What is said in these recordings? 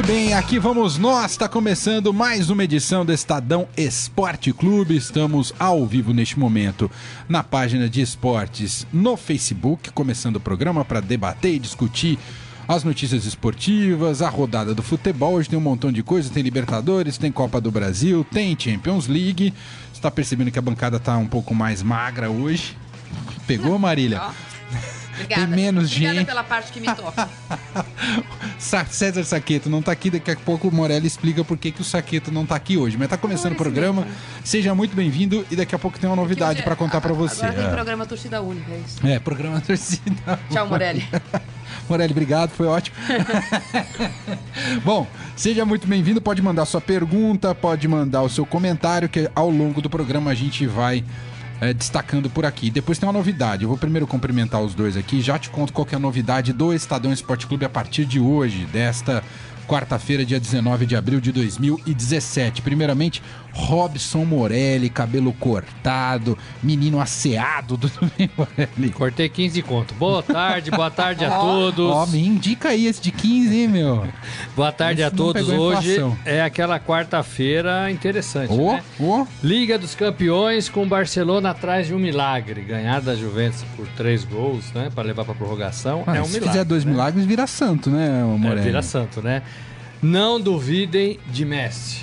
Muito bem, aqui vamos nós. Está começando mais uma edição do Estadão Esporte Clube. Estamos ao vivo neste momento na página de esportes no Facebook, começando o programa para debater e discutir as notícias esportivas, a rodada do futebol. Hoje tem um montão de coisas: tem Libertadores, tem Copa do Brasil, tem Champions League. Você está percebendo que a bancada está um pouco mais magra hoje? Pegou, Marília? Obrigada. Tem menos Obrigada gente. pela parte que me toca. Sa- César Saqueto não tá aqui, daqui a pouco o Morelli explica por que, que o Saqueto não tá aqui hoje. Mas tá começando o programa, seja muito bem-vindo e daqui a pouco tem uma novidade é- para contar para você. Agora tem É. programa Torcida Única, é isso. É, programa torcida. Tchau, Morelli. Morelli, obrigado, foi ótimo. Bom, seja muito bem-vindo. Pode mandar sua pergunta, pode mandar o seu comentário, que ao longo do programa a gente vai é, destacando por aqui. Depois tem uma novidade. Eu vou primeiro cumprimentar os dois aqui. Já te conto qual é a novidade do Estadão Esporte Clube a partir de hoje, desta quarta-feira, dia 19 de abril de 2017. Primeiramente, Robson Morelli, cabelo cortado, menino asseado. Bem, Morelli? Cortei 15 conto. Boa tarde, boa tarde a todos. Ó, me indica aí esse de 15, hein, meu? Boa tarde a Esse não todos. Hoje é aquela quarta-feira interessante, Ô, né? ô. Liga dos Campeões com Barcelona atrás de um milagre. Ganhar da Juventus por três gols, né? Para levar para prorrogação Ah, é um se milagre. fizer dois né? milagres, vira santo, né, É, Morelli? vira santo, né? Não duvidem de Messi.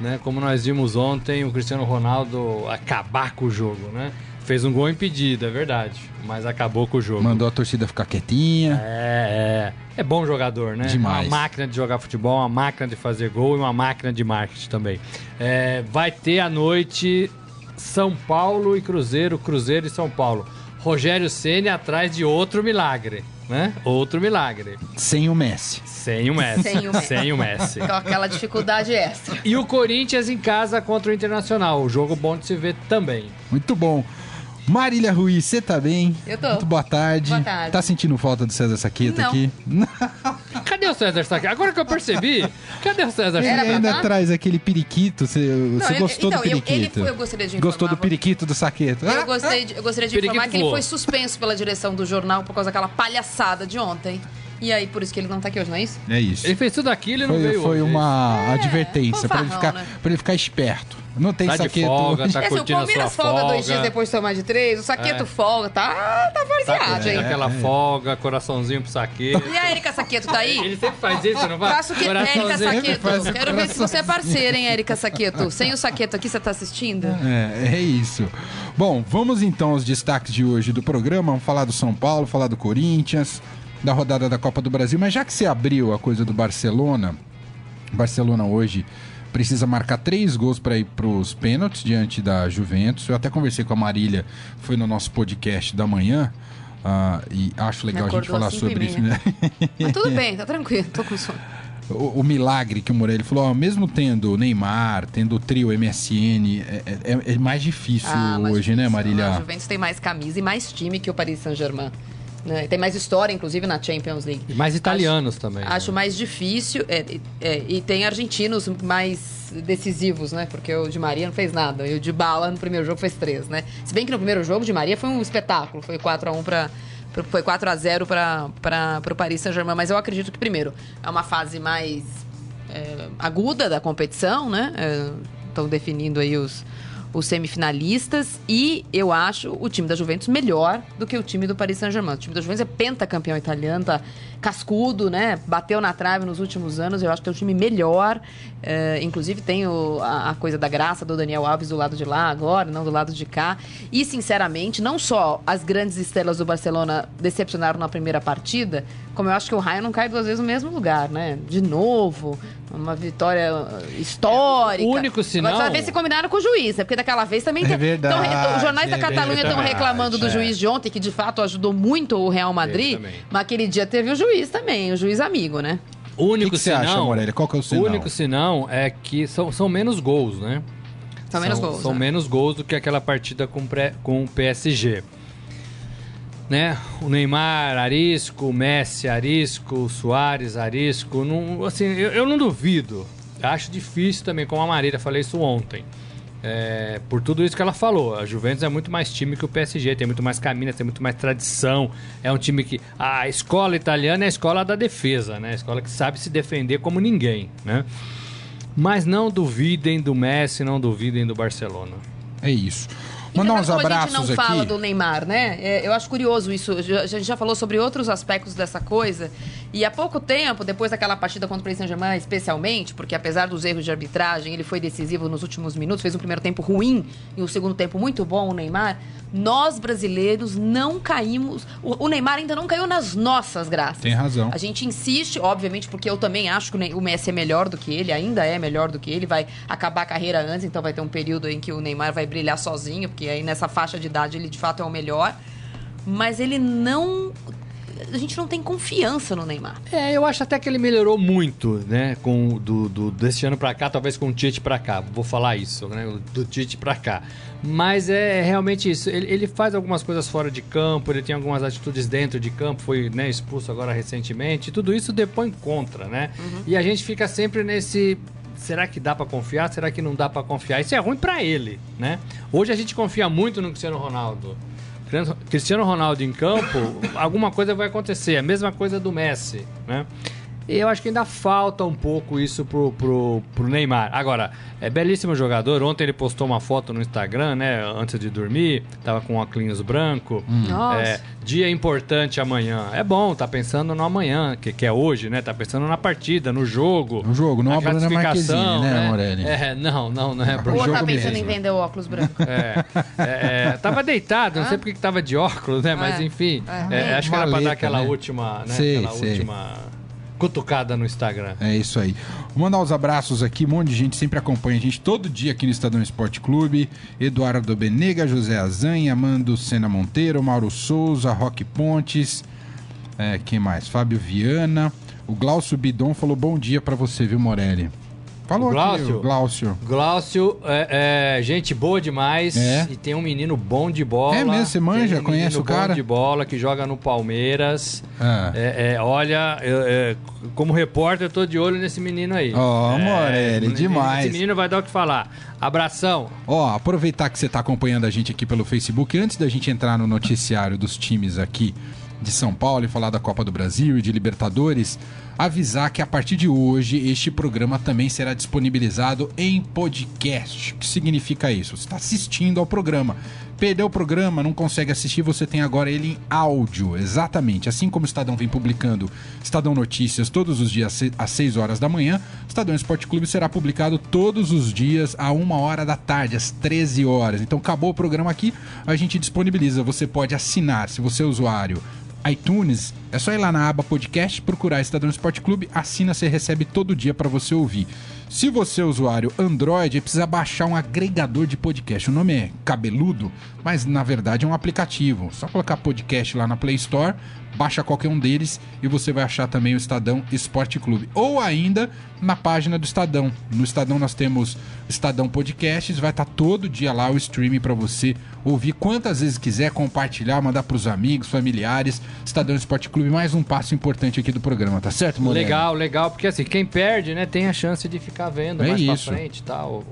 Né? Como nós vimos ontem, o Cristiano Ronaldo acabar com o jogo, né? Fez um gol impedido, é verdade, mas acabou com o jogo. Mandou a torcida ficar quietinha. É, é. É bom jogador, né? Demais. Uma máquina de jogar futebol, uma máquina de fazer gol e uma máquina de marketing também. É, vai ter à noite São Paulo e Cruzeiro, Cruzeiro e São Paulo. Rogério Ceni atrás de outro milagre, né? Outro milagre. Sem o Messi. Sem o Messi. Sem o Messi. Sem o Messi. Com aquela dificuldade extra. E o Corinthians em casa contra o Internacional. O jogo bom de se ver também. Muito bom. Marília Ruiz, você tá bem? Eu tô. Muito boa tarde. Boa tarde. Tá sentindo falta do César Saqueto Não. aqui? Cadê o César Saqueto? Agora que eu percebi, cadê o César Ele ainda tá? traz aquele periquito. Você, você eu- gostou então, do eu- ele periquito? foi- eu gostaria de Gostou do periquito do Saqueto? Eu, gostei de- eu gostaria de Periquito informar que ele foi suspenso pela direção do jornal por causa daquela palhaçada de ontem. E aí, por isso que ele não tá aqui hoje, não é isso? É isso. Ele fez tudo aquilo e não Foi, veio foi hoje. uma advertência pra ele, ficar, né? pra ele ficar esperto. Não tem Tá de Saqueto folga, tá é, se o Palmeiras sua folga, dois folga. dias depois de tomar de três, o Saqueto É. folga, tá, tá Tá varzeado, curtindo hein? aquela folga, coraçãozinho pro saqueiro. E a Erika Saqueto tá aí? Ele sempre faz isso, não vai? Faço que. Érica Saqueto. Quero ver se você é parceira, hein, Érica Saqueto. Sem o Saqueto aqui, você tá assistindo? É, é isso. Bom, vamos então aos destaques de hoje do programa. Vamos falar do São Paulo, falar do Corinthians, da rodada da Copa do Brasil. Mas já que você abriu a coisa do Barcelona, Barcelona hoje precisa marcar três gols para ir para os pênaltis diante da Juventus. Eu até conversei com a Marília, foi no nosso podcast da manhã. ah, e acho legal a gente falar sobre isso, né? Mas tudo bem, tá tranquilo, tô com sono. o, o milagre que o Morelli falou, ó, mesmo tendo Neymar, tendo o trio MSN, é, é- é mais difícil Ah, hoje, né, difícil. Marília? A Juventus tem mais camisa e mais time que o Paris Saint-Germain. Né? Tem mais história, inclusive, na Champions League. E mais italianos também. né? Acho mais difícil. é, é, e tem argentinos mais decisivos, né? Porque o Di Maria não fez nada. E o Di Bala no primeiro jogo fez três, né? Se bem que no primeiro jogo Di Maria foi um espetáculo. Foi 4x1 para foi 4 a 0 para o Paris Saint-Germain, mas eu acredito que primeiro é uma fase mais é, aguda da competição, né? Estão definindo aí os, os semifinalistas e eu acho o time da Juventus melhor do que o time do Paris Saint-Germain. O time da Juventus é pentacampeão italiano, tá cascudo, né? Bateu na trave nos últimos anos. Eu acho que tem um time melhor. É, inclusive tem o- a, a coisa da graça do Daniel Alves do lado de lá agora, não do lado de cá. E sinceramente, não só as grandes estrelas do Barcelona decepcionaram na primeira partida, como eu acho que o Raio não cai duas vezes no mesmo lugar, né? De novo, uma vitória histórica. O único sinal- Agora, ver se combinaram com o juiz, né? Porque daquela vez também É tem. verdade, tão- os jornais da é Catalunha estão verdade, reclamando do é. juiz de ontem, que de fato ajudou muito o Real Madrid. Mas aquele dia teve o juiz também, o juiz amigo, né? O único que que você sinal, acha, Morelli? Qual que é o sinal? O único sinal é que são, são menos gols, né? São menos gols. São né? menos gols do que aquela partida com, pré- com o PSG. né? O Neymar, Arisco, o Messi, Arisco, o Soares, Arisco. Não, assim, eu, eu não duvido. Acho difícil também, como a Marília, falei isso ontem. É, por tudo isso que ela falou, a Juventus é muito mais time que o PSG, tem muito mais caminhos, tem muito mais tradição. É um time que. A escola italiana é a escola da defesa, né? A escola que sabe se defender como ninguém, né? Mas não duvidem do Messi, não duvidem do Barcelona. É isso. Mandar uns abraços a gente não aqui. fala do Neymar, né? É, eu acho curioso isso. Já- A gente já falou sobre outros aspectos dessa coisa. E há pouco tempo, depois daquela partida contra o Paris Saint-Germain, especialmente, porque apesar dos erros de arbitragem, ele foi decisivo nos últimos minutos, fez um primeiro tempo ruim e um segundo tempo muito bom, o Neymar. Nós, brasileiros, não caímos... O, Neymar ainda não caiu nas nossas graças. Tem razão. A gente insiste, obviamente, porque eu também acho que o Messi é melhor do que ele, ainda é melhor do que ele, vai acabar a carreira antes, então vai ter um período em que o Neymar vai brilhar sozinho, porque aí nessa faixa de idade ele de fato é o melhor. Mas ele não. A gente não tem confiança no Neymar. É, eu acho até que ele melhorou muito, né? Com do, do desse ano pra cá, talvez com o Tite pra cá. Vou falar isso, né? Do Tite pra cá. Mas é realmente isso. Ele, ele faz algumas coisas fora de campo, ele tem algumas atitudes dentro de campo, foi né, expulso agora recentemente. Tudo isso depõe contra, né? E a gente fica sempre nesse. Será que dá pra confiar? Será que não dá pra confiar? Isso é ruim pra ele, né? Hoje a gente confia muito no Cristiano Ronaldo. Cristiano Ronaldo em campo, alguma coisa vai acontecer. A mesma coisa do Messi, né? E eu acho que ainda falta um pouco isso pro, pro, pro Neymar. Agora, é belíssimo jogador. Ontem ele postou uma foto no Instagram, né? Antes de dormir. Tava com óculos branco. Nossa. É, dia importante amanhã. É bom, tá pensando no amanhã, que, que é hoje, né? Tá pensando na partida, no jogo. No jogo, não na a Bruna classificação, Marquezine, né, Morelli? É, não, não, não é Pro Ou jogo tá pensando mesmo. em vender o óculos branco? É, é, é, tava deitado, não sei porque que tava de óculos, né? Mas É, enfim, é. é, acho que era pra dar aquela né? última, né? Sei, aquela sei. última cutucada no Instagram. É isso aí. Vou mandar os abraços aqui, um monte de gente sempre acompanha a gente todo dia aqui no Estadão Esporte Clube. Eduardo Benega, José Azanha, Amando Sena Monteiro, Mauro Souza, Roque Pontes, é, quem mais? Fábio Viana. O Glaucio Bidon falou bom dia pra você, viu, Morelli? Falou O aqui, Glaucio? Glaucio. Glaucio, é, é, gente boa demais É. e tem um menino bom de bola. É mesmo? Você manja? Tem um Conhece o cara? bom de bola que joga no Palmeiras. Ah. É, é, olha, é, como repórter, eu tô de olho nesse menino aí. Ó, É, Morelli, esse demais. menino vai dar o que falar. Abração. Ó, aproveitar que você está acompanhando a gente aqui pelo Facebook, antes da gente entrar no noticiário dos times aqui de São Paulo e falar da Copa do Brasil e de Libertadores, avisar que a partir de hoje este programa também será disponibilizado em podcast. O que significa isso? Você está assistindo ao programa. Perdeu o programa, não consegue assistir, você tem agora ele em áudio, exatamente. Assim como o Estadão vem publicando Estadão Notícias todos os dias às 6 horas da manhã, Estadão Esporte Clube será publicado todos os dias a 1 hora da tarde, às 13 horas. Então acabou o programa aqui, a gente disponibiliza. Você pode assinar, se você é usuário iTunes, é só ir lá na aba podcast, procurar Estadão Esporte Clube, assina, você recebe todo dia para você ouvir. Se você é usuário Android, precisa baixar um agregador de podcast. O nome é cabeludo, mas na verdade é um aplicativo. Só colocar podcast lá na Play Store, baixa qualquer um deles e você vai achar também o Estadão Esporte Clube. Ou ainda na página do Estadão. No Estadão nós temos Estadão Podcasts, vai estar todo dia lá o streaming para você ouvir quantas vezes quiser, compartilhar, mandar pros amigos, familiares. Estadão Esporte Clube, mais um passo importante aqui do programa, tá certo, Moreno? Legal, legal, porque assim, quem perde, né, tem a chance de ficar vendo É mais isso. pra frente e tal.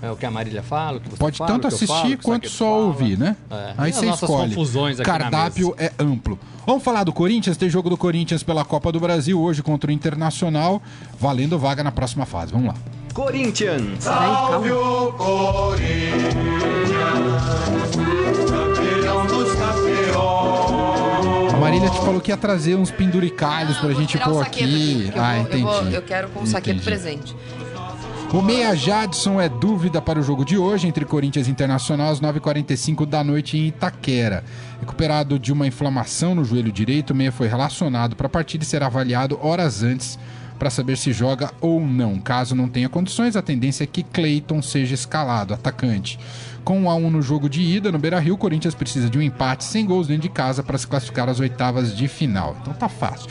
É o que a Marília fala, o que você Pode fala, tanto o que eu assistir falo, quanto só fala. ouvir, né? É. Aí E você escolhe. confusões aqui na Cardápio é amplo. Vamos falar do Corinthians? Tem jogo do Corinthians pela Copa do Brasil hoje contra o Internacional, valendo vaga na próxima fase. Vamos lá. Corinthians. Calma. o Corinthians, campeão dos campeões. A Marília te falou que ia trazer uns penduricalhos pra gente pôr aqui. eu ah, vou- entendi. Eu, vou- eu quero com o saqueto presente. O Meia Jadson é dúvida para o jogo de hoje entre Corinthians Internacional às 9h45 da noite em Itaquera. Recuperado de uma inflamação no joelho direito, o Meia foi relacionado para a partida e será avaliado horas antes para saber se joga ou não. Caso não tenha condições, a tendência é que Cleiton seja escalado, atacante. Com 1 a 1 no jogo de ida no Beira-Rio, o Corinthians precisa de um empate sem gols dentro de casa para se classificar às oitavas de final. Então tá fácil.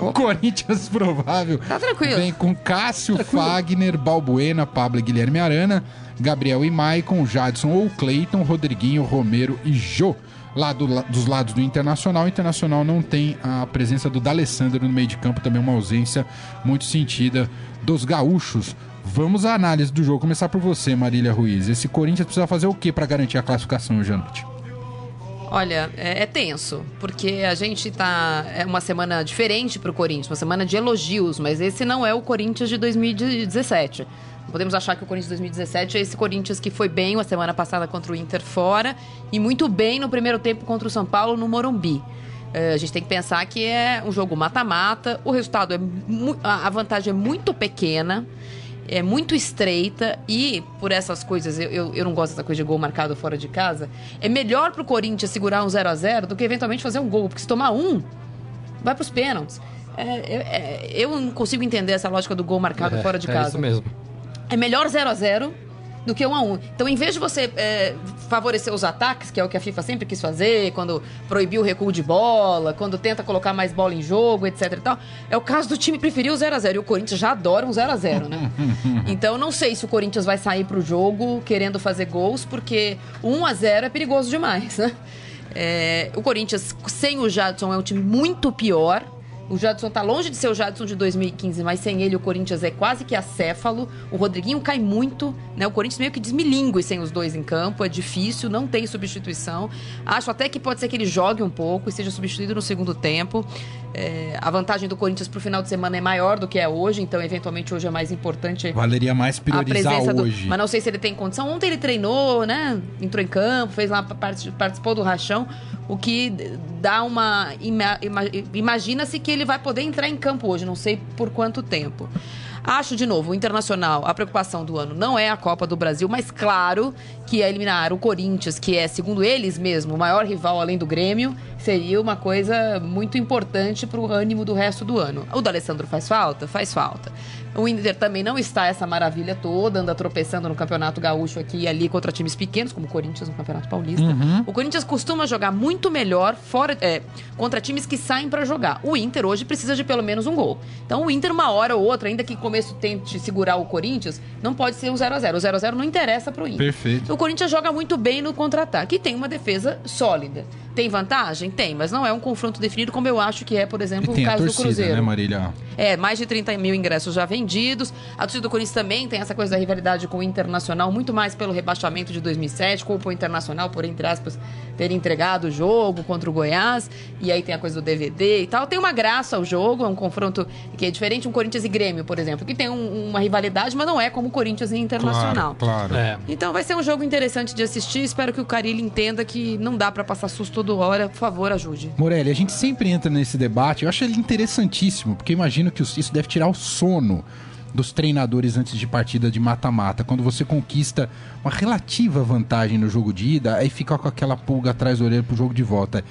O Corinthians provável Tá tranquilo. vem com Cássio, Fagner, Balbuena, Pablo e Guilherme Arana, Gabriel e Maicon, Jadson ou Cleiton, Rodriguinho, Romero e Jô. Lá do dos lados do Internacional, o Internacional não tem a presença do D'Alessandro no meio de campo, também uma ausência muito sentida dos gaúchos. Vamos à análise do jogo. Começar por você, Marília Ruiz. Esse Corinthians precisa fazer o que para garantir a classificação hoje à noite? Olha, é, é tenso, porque a gente tá. É uma semana diferente pro Corinthians, uma semana de elogios, mas esse não é o Corinthians de 2017. Não podemos achar que o Corinthians de 2017 é esse Corinthians que foi bem a semana passada contra o Inter fora e muito bem no primeiro tempo contra o São Paulo no Morumbi. É, a gente tem que pensar que é um jogo mata-mata, o resultado é. a vantagem é muito pequena é muito estreita e por essas coisas, eu, eu, eu não gosto dessa coisa de gol marcado fora de casa. É melhor pro Corinthians segurar um 0 a 0 do que eventualmente fazer um gol, porque se tomar um, vai pros pênaltis. É, é, é, eu não consigo entender essa lógica do gol marcado É, fora de é casa. isso mesmo. É melhor 0 a 0 do que 1 a 1 Então, em vez de você é, favorecer os ataques, que é o que a FIFA sempre quis fazer, quando proibiu o recuo de bola, quando tenta colocar mais bola em jogo, etc e tal, é o caso do time preferir o 0 a 0 E o Corinthians já adora um 0 a 0 né? então, não sei se o Corinthians vai sair pro jogo querendo fazer gols, porque 1 a 0 é perigoso demais, né? É, o Corinthians, sem o Jadson, é um time muito pior. O Jadson tá longe de ser o Jadson de 2015, mas sem ele o Corinthians é quase que acéfalo. O Rodriguinho cai muito, né? O Corinthians meio que desmilingue sem os dois em campo, é difícil, não tem substituição. Acho até que pode ser que ele jogue um pouco e seja substituído no segundo tempo. É, a vantagem do Corinthians pro final de semana é maior do que é hoje, então eventualmente hoje é mais importante Valeria mais priorizar presença do. hoje. Mas não sei se ele tem condição. Ontem ele treinou, né? Entrou em campo, fez lá, parti- participou do rachão, o que dá uma. ima- ima- Imagina-se que ele vai poder entrar em campo hoje, não sei por quanto tempo. Acho, de novo, o Internacional, a preocupação do ano não é a Copa do Brasil, mas claro que é eliminar o Corinthians, que é, segundo eles mesmo, o maior rival além do Grêmio, seria uma coisa muito importante para o ânimo do resto do ano. O D'Alessandro faz falta? Faz falta. O Inter também não está essa maravilha toda, anda tropeçando no Campeonato Gaúcho aqui e ali contra times pequenos, como o Corinthians no Campeonato Paulista. O Corinthians costuma jogar muito melhor fora é, contra times que saem para jogar. O Inter hoje precisa de pelo menos um gol. Então o Inter, uma hora ou outra, ainda que começo tente segurar o Corinthians, não pode ser o 0 a 0 O 0 a 0 não interessa pro Inter. Perfeito. O Corinthians joga muito bem no contra-ataque e tem uma defesa sólida. Tem vantagem? Tem, mas não é um confronto definido como eu acho que é, por exemplo, o caso do torcida, Cruzeiro. né, Marília? É, mais de 30 mil ingressos já vendidos. A torcida do Corinthians também tem essa coisa da rivalidade com o Internacional, muito mais pelo rebaixamento de 2007, culpa o Internacional por, entre aspas, ter entregado o jogo contra o Goiás. E aí tem a coisa do DVD e tal. Tem uma graça ao jogo, é um confronto que é diferente um Corinthians e Grêmio, por exemplo, que tem um- uma rivalidade, mas não é como Corinthians e Internacional. Claro, claro. É. Então vai ser um jogo interessante de assistir. Espero que o Carilli entenda que não dá pra passar susto toda hora. Por favor, ajude. Morelli, a gente sempre entra nesse debate. Eu acho ele interessantíssimo, porque eu imagino que isso deve tirar o sono dos treinadores antes de partida de mata-mata. Quando você conquista uma relativa vantagem no jogo de ida, aí fica com aquela pulga atrás da orelha pro jogo de volta.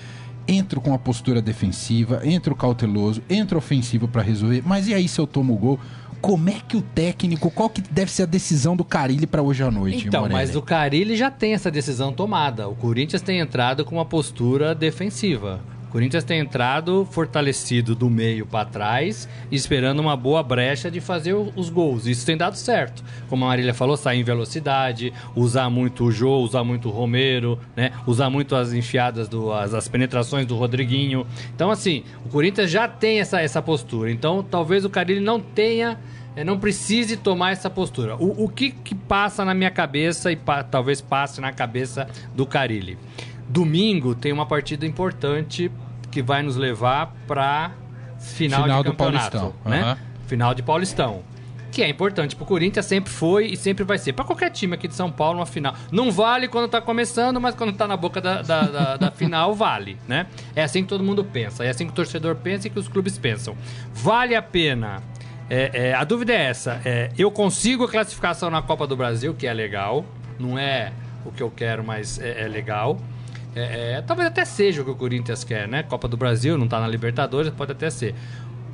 Entro com a postura defensiva, entro cauteloso, entro ofensivo pra resolver, mas e aí se eu tomo o gol? Como é que o técnico, qual que deve ser a decisão do Carilli pra hoje à noite, Então, Morelli? mas o Carilli já tem essa decisão tomada. O Corinthians tem entrado com uma postura defensiva. Corinthians tem entrado fortalecido do meio para trás, esperando uma boa brecha de fazer os gols. Isso tem dado certo. Como a Marília falou, sair em velocidade, usar muito o Jô, usar muito o Romero, né? Usar muito as enfiadas, do, as, as penetrações do Rodriguinho. Então, assim, o Corinthians já tem essa, essa postura. Então, talvez o Carilli não tenha é, não precise tomar essa postura. O, o que, que passa na minha cabeça e pa- talvez passe na cabeça do Carilli? Domingo tem uma partida importante que vai nos levar para final, Final de do campeonato, Paulistão, né? Final de Paulistão. Que é importante pro Corinthians, sempre foi e sempre vai ser. Para qualquer time aqui de São Paulo, uma final. Não vale quando tá começando, mas quando tá na boca da, da, da- da final, vale, né? É assim que todo mundo pensa. É assim que o torcedor pensa e que os clubes pensam. Vale a pena. É, é, a dúvida é essa. é, eu consigo a classificação na Copa do Brasil, que é legal. Não é o que eu quero, mas é, é legal. É, é, talvez até seja o que o Corinthians quer, né? Copa do Brasil, não tá na Libertadores, pode até ser.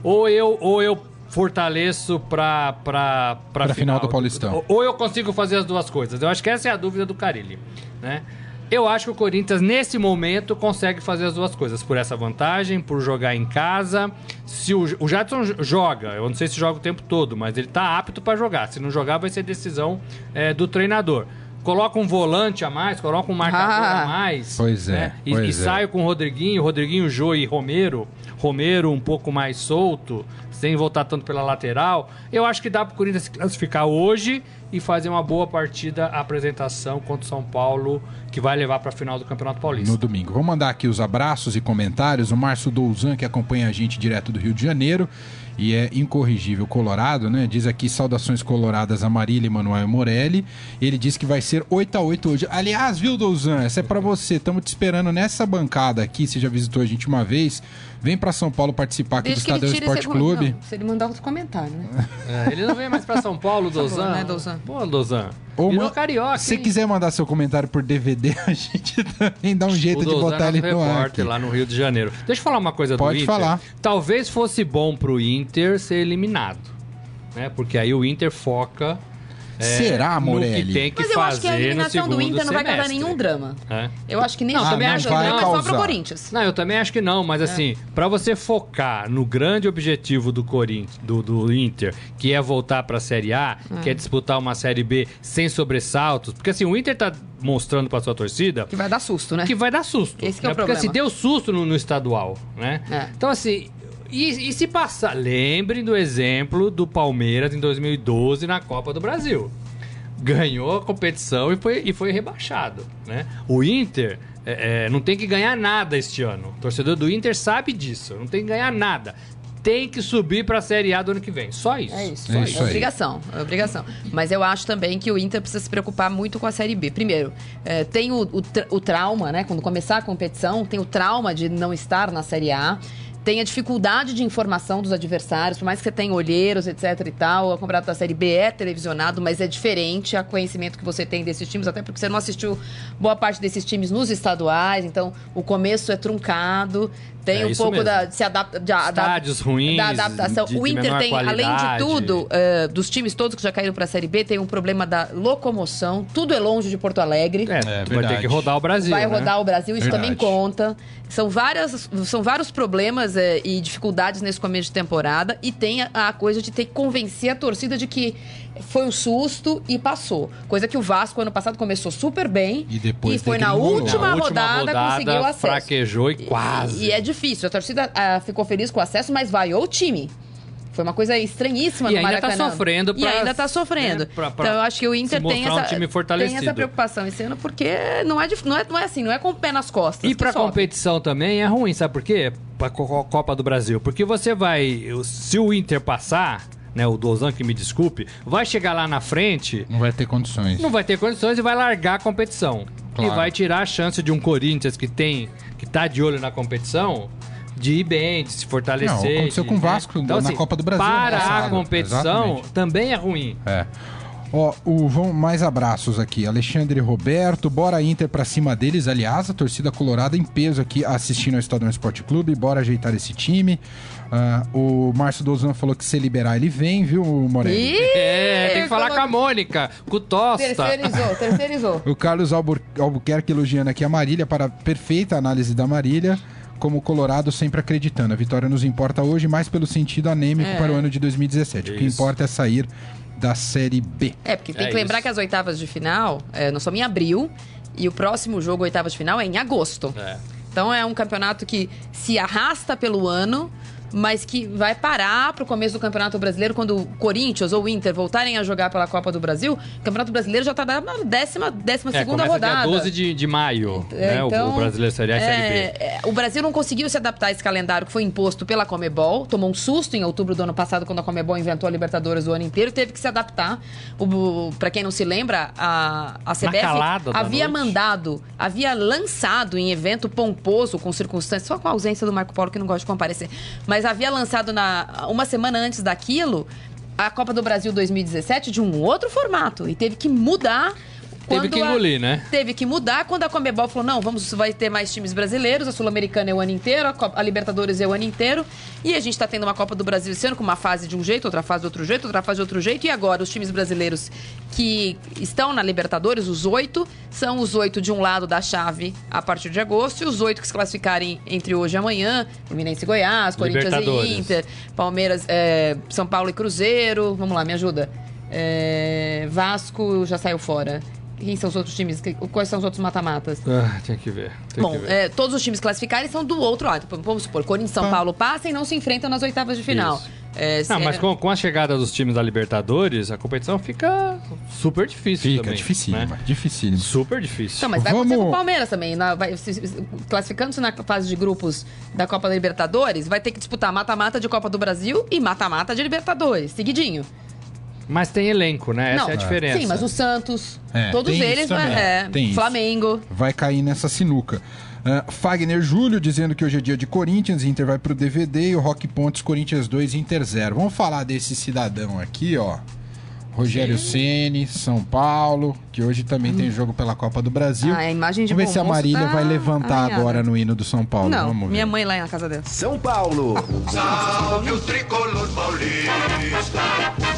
Ou eu, ou eu fortaleço pra, pra, pra, Pra final do Paulistão. Ou, ou eu consigo fazer as duas coisas. Eu acho que essa é a dúvida do Carilli, né? Eu acho que o Corinthians, nesse momento, consegue fazer as duas coisas. Por essa vantagem, por jogar em casa. Se o, o Jadson joga, eu não sei se joga o tempo todo, mas ele tá apto para jogar. Se não jogar, vai ser decisão é, do treinador. Coloca um volante a mais, coloca um marcador Ah. a mais. Pois é, né? E, pois e é. sai com o Rodriguinho, Rodriguinho, Jô e Romero. Romero um pouco mais solto, sem voltar tanto pela lateral. Eu acho que dá pro Corinthians se classificar hoje e fazer uma boa partida, a apresentação contra o São Paulo, que vai levar pra final do Campeonato Paulista. no domingo. Vou mandar aqui os abraços e comentários. O Márcio Douzan, que acompanha a gente direto do Rio de Janeiro e é incorrigível colorado, né? Diz aqui saudações coloradas a Marília e Manuel Morelli. Ele diz que vai ser 8 a 8 hoje. Aliás, viu, Douzan? Essa é pra você. Estamos te esperando nessa bancada aqui. Você já visitou a gente uma vez. Vem pra São Paulo participar aqui Desde do Estadão Esporte Clube. Não, se ele mandar outro comentário, né? É, ele não vem mais pra São Paulo, Dozan. né, Dozan? Pô, Dozan. Ou Virou carioca, Se hein? quiser mandar seu comentário por DVD, a gente também dá um jeito o de Dozan botar é ele no ar. aqui. lá no Rio de Janeiro. Deixa eu falar uma coisa Pode do Inter. falar. Talvez fosse bom pro Inter ser eliminado. Né? Porque aí o Inter foca Será, no Morelli? que tem que Mas eu fazer acho que a no eliminação do segundo Inter não vai causar semestre. nenhum drama. É. Eu acho que nem Não, isso também acho que drama, não. é só pro. Corinthians. Não, eu também acho que não, É. mas assim, pra você focar no grande objetivo do Corinthians, do, do Inter, que é voltar pra Série A, Hum. que é disputar uma Série B sem sobressaltos, porque assim, o Inter tá mostrando pra sua torcida Que vai dar susto, né? que vai dar susto. Esse que é o né? Porque problema. assim, deu susto no, no estadual, né? É. Então assim, e, e se passar, lembrem do exemplo do Palmeiras em 2012 na Copa do Brasil. Ganhou a competição e foi, e foi rebaixado, né? O Inter é, é, não tem que ganhar nada este ano. O torcedor do Inter sabe disso, não tem que ganhar nada. Tem que subir pra Série A do ano que vem. Só isso. É isso. É É, isso aí. obrigação. É obrigação. Mas eu acho também que o Inter precisa se preocupar muito com a Série B. Primeiro, é, tem o, o, tra- o trauma, né? Quando começar a competição, tem o trauma de não estar na Série A. Tem a dificuldade de informação dos adversários, por mais que você tenha olheiros, etc e tal, o campeonato da Série B é televisionado, mas é diferente a conhecimento que você tem desses times, até porque você não assistiu boa parte desses times nos estaduais, então o começo é truncado, tem É um pouco mesmo. da, de se adapta, de, Estádios ruins, da adaptação. de- o Inter tem, além de qualidade. tudo, eh, dos times todos que já caíram pra Série B, tem um problema da locomoção. Tudo é longe de Porto Alegre. É, É tu vai ter que rodar o Brasil. Vai né? rodar o Brasil, isso Verdade. também conta. São, várias, são vários problemas eh, e dificuldades nesse começo de temporada. E tem a, a coisa de ter que convencer a torcida de que foi um susto e passou. Coisa que o Vasco ano passado começou super bem. E depois foi na última, Na última rodada, rodada, conseguiu acesso. fraquejou e quase. E, é difícil. A torcida ah, ficou feliz com o acesso, mas vaiou o time. Foi uma coisa estranhíssima E no ainda tá Maracanã. sofrendo E pra- ainda tá sofrendo. né, pra- pra então eu acho que o Inter tem um essa, time tem essa preocupação esse ano, porque não é, não é, não é assim, não é com o pé nas costas. E pra sofre. competição também é ruim, sabe por quê? Pra Co- Co- Copa do Brasil. Porque você vai. Se o Inter passar, né? O Dozan que me desculpe, vai chegar lá na frente, Não vai ter condições. não vai ter condições e vai largar a competição. Claro. E vai tirar a chance de um Corinthians que tem. que tá de olho na competição. De ir bem, de se fortalecer. Não, aconteceu de- com o Vasco Então, na assim, Copa do Brasil Para a competição Exatamente. também é ruim. É. Ó, o, vão mais abraços aqui. Alexandre e Roberto, bora Inter pra cima deles. Aliás, a torcida colorada em peso aqui assistindo ao Estadão Esporte Clube. Bora ajeitar esse time. Ah, o Márcio Dozan falou que se liberar ele vem, viu, Morelli? Ih, É, tem que falar com a Mônica, com o Tosta. Terceirizou, terceirizou. O Carlos Albur Albuquerque elogiando aqui a Marília para a perfeita análise da Marília. Como Colorado sempre acreditando. A vitória nos importa hoje mais pelo sentido anêmico É. para o ano de 2017. O que Isso. importa é sair da Série B. É, porque tem É que lembrar isso. que as oitavas de final, é, nós somos em abril, e o próximo jogo, oitavas de final, é em agosto. É. Então é um campeonato que se arrasta pelo ano, mas que vai parar pro começo do Campeonato Brasileiro quando o Corinthians ou o Inter voltarem a jogar pela Copa do Brasil. O Campeonato Brasileiro já tá na décima, décima É, segunda rodada. dia 12 de, de maio, É, né? o- então, o Brasileiro Série A e Série B. é, é, o Brasil não conseguiu se adaptar a esse calendário que foi imposto pela Comebol. Tomou um susto em outubro do ano passado, quando a Comebol inventou a Libertadores o ano inteiro. Teve que se adaptar. O, para quem não se lembra, a, a CBF havia noite. mandado, havia lançado em evento pomposo, com circunstâncias, só com a ausência do Marco Polo, que não gosta de comparecer, mas havia lançado na, uma semana antes daquilo a Copa do Brasil 2017 de um outro formato. E teve que mudar Teve que a- engolir, né? Teve que mudar quando a Comebol falou: não, vamos, vai ter mais times brasileiros, a Sul-Americana é o ano inteiro, a, Copa- a Libertadores é o ano inteiro. E a gente tá tendo uma Copa do Brasil esse ano com uma fase de um jeito, outra fase de outro jeito, outra fase de outro jeito. E agora, os times brasileiros que estão na Libertadores, os oito, são os oito de um lado da chave a partir de agosto, e os oito que se classificarem entre hoje e amanhã: Fluminense e Goiás, Corinthians e. Inter, Palmeiras, é, São Paulo e Cruzeiro. Vamos lá, me ajuda. É, Vasco já saiu fora. Quem são os outros times? Quais são os outros mata-matas? Ah, tem que ver. Tem Bom, que ver. é, todos os times classificarem são do outro lado. Vamos supor, Corinthians e São Paulo passam e não se enfrentam nas oitavas de final. É, Não, mas com, com a chegada dos times da Libertadores, a competição fica super difícil Fica também. dificílimo, né? dificílimo. Super difícil. Então, mas vai Vamos- acontecer com o Palmeiras também. Na- vai- se- se- Classificando-se na fase de grupos da Copa da Libertadores, vai ter que disputar mata-mata de Copa do Brasil e mata-mata de Libertadores, seguidinho. Mas tem elenco, né? Essa Não, é a diferença. Sim, mas o Santos, É, todos tem isso eles, também. é, Tem isso. Flamengo. vai cair nessa sinuca. Ah, Fagner Júlio dizendo que hoje é dia de Corinthians, Inter vai pro DVD e o Rock Pontes Corinthians 2, Inter 0. Vamos falar desse cidadão aqui, ó. Rogério Ceni, São Paulo, que hoje também tem jogo pela Copa do Brasil. Ah, a imagem de Vamos ver se a Marília tá vai levantar arranhada. agora no hino do São Paulo. Não, Vamos ver. minha mãe lá na casa dela. São Paulo. Salve o tricolor paulista,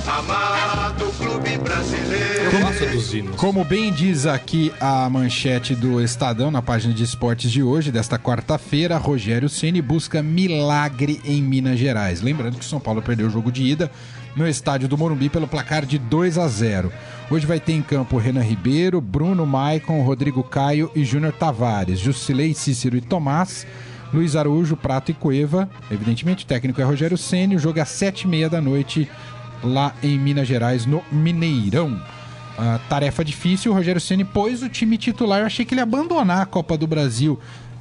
amado clube brasileiro. Dos hinos. Como bem diz aqui a manchete do Estadão na página de esportes de hoje, desta quarta-feira, Rogério Ceni busca milagre em Minas Gerais. Lembrando que o São Paulo perdeu o jogo de ida no estádio do Morumbi pelo placar de 2 a 0. Hoje vai ter em campo Renan Ribeiro, Bruno Maicon, Rodrigo Caio e Júnior Tavares, Jusilei, Cícero e Tomás. Luiz Araújo, Prato e Cueva. Evidentemente, o técnico é Rogério Ceni. O jogo é às sete e meia da noite lá em Minas Gerais, no Mineirão. Ah, tarefa difícil, o Rogério Ceni pôs o time titular. Eu achei que ele ia abandonar a Copa do Brasil.